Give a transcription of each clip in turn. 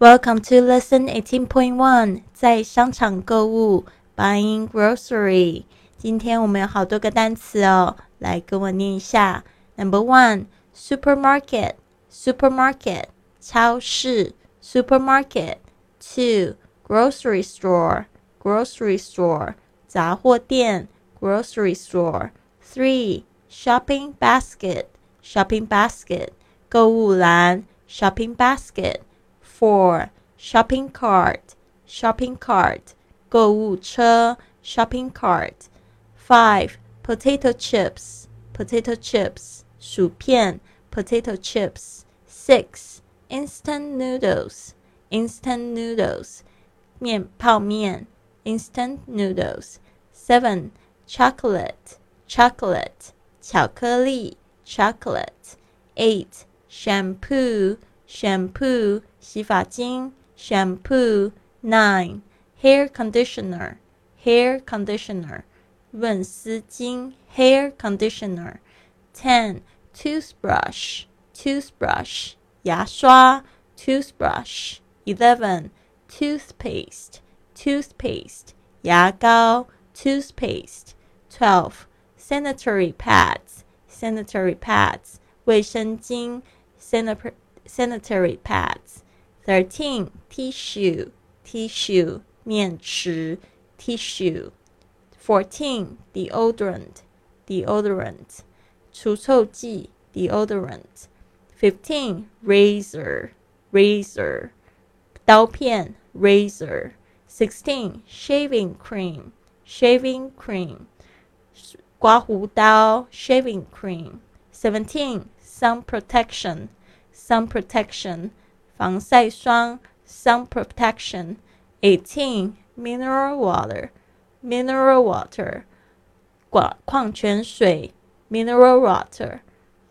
Welcome to lesson eighteen point one，在商场购物，buying grocery。今天我们有好多个单词哦，来跟我念一下。Number one, supermarket, supermarket，超市，supermarket。Two, grocery store, grocery store，杂货店，grocery store。Three, shopping basket, shopping basket，购物篮，shopping basket。Four, shopping cart, shopping cart, 购物车 shopping cart. Five, potato chips, potato chips, 薯片 potato chips. Six, instant noodles, instant noodles, 面泡面 instant noodles. Seven, chocolate, chocolate, 巧克力 chocolate. Eight, shampoo, shampoo 洗发精 shampoo nine hair conditioner hair conditioner 润丝精 hair conditioner ten toothbrush toothbrush 牙刷 toothbrush eleven toothpaste toothpaste 牙膏 toothpaste twelve sanitary pads sanitary pads 卫生巾 sanitary sanitary pads. 13. Tissue, tissue, 面纸, tissue. 14. Deodorant, deodorant, 除臭剂, deodorant. 15. Razor, razor, 刀片, razor. 16. Shaving cream, shaving cream, 刮胡刀, shaving cream. 17. Sun protection, sun protection 防晒霜 sun protection eighteen mineral water mineral water 矿矿泉水 mineral water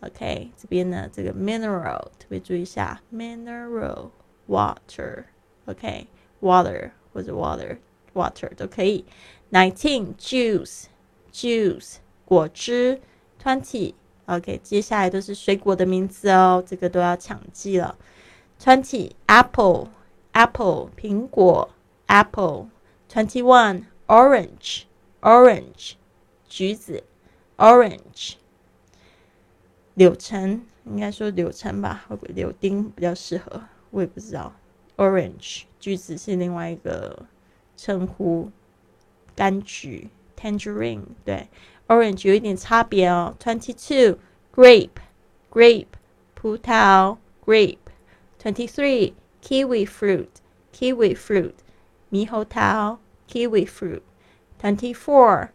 OK 这边呢这个 mineral 特别注意一下 mineral water OK water 或者 water water 都可以 nineteen juice juice 果汁 twenty OK，接下来都是水果的名字哦，这个都要抢记了。Twenty apple apple 苹果 apple twenty one orange orange 橘子 orange 柳橙应该说柳橙吧，柳丁比较适合？我也不知道。Orange 橘子是另外一个称呼，柑橘 tangerine 对。Orange 有一点差别哦。Twenty two grape grape 葡萄 grape。Twenty three kiwi fruit kiwi fruit 猕猴桃 kiwi fruit。Twenty four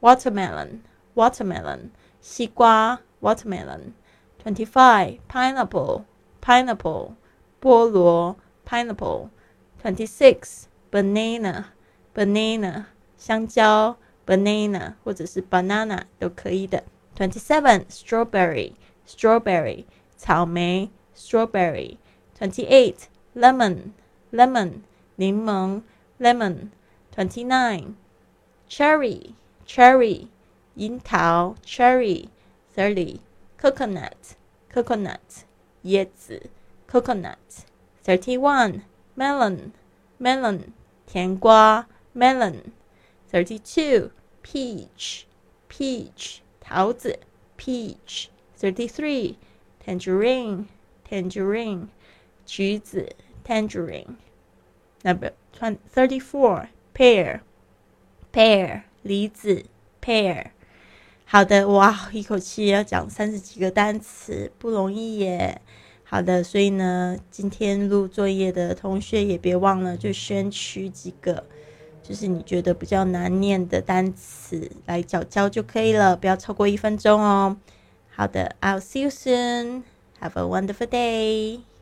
watermelon watermelon 西瓜 watermelon。Twenty five pineapple pineapple 菠萝 pineapple。Twenty six banana banana 香蕉 banana 或者是 banana 都可以的。Twenty seven strawberry strawberry 草莓 strawberry。Twenty eight lemon lemon 柠檬 lemon。Twenty nine cherry cherry 樱桃 cherry。Thirty coconut coconut 椰子 coconut。Thirty one melon melon 甜瓜 melon。 Thirty-two, peach, peach, 桃子 peach. Thirty-three, tangerine, tangerine, 橘子 tangerine. Number thirty-four, pear, pear, 梨子 pear. 好的，哇，一口气要讲三十几个单词，不容易耶。好的，所以呢，今天录作业的同学也别忘了，就选取几个。 就是你觉得比较难念的单词来教教就可以了，不要超过一分钟哦。好的，I'll see you soon. Have a wonderful day.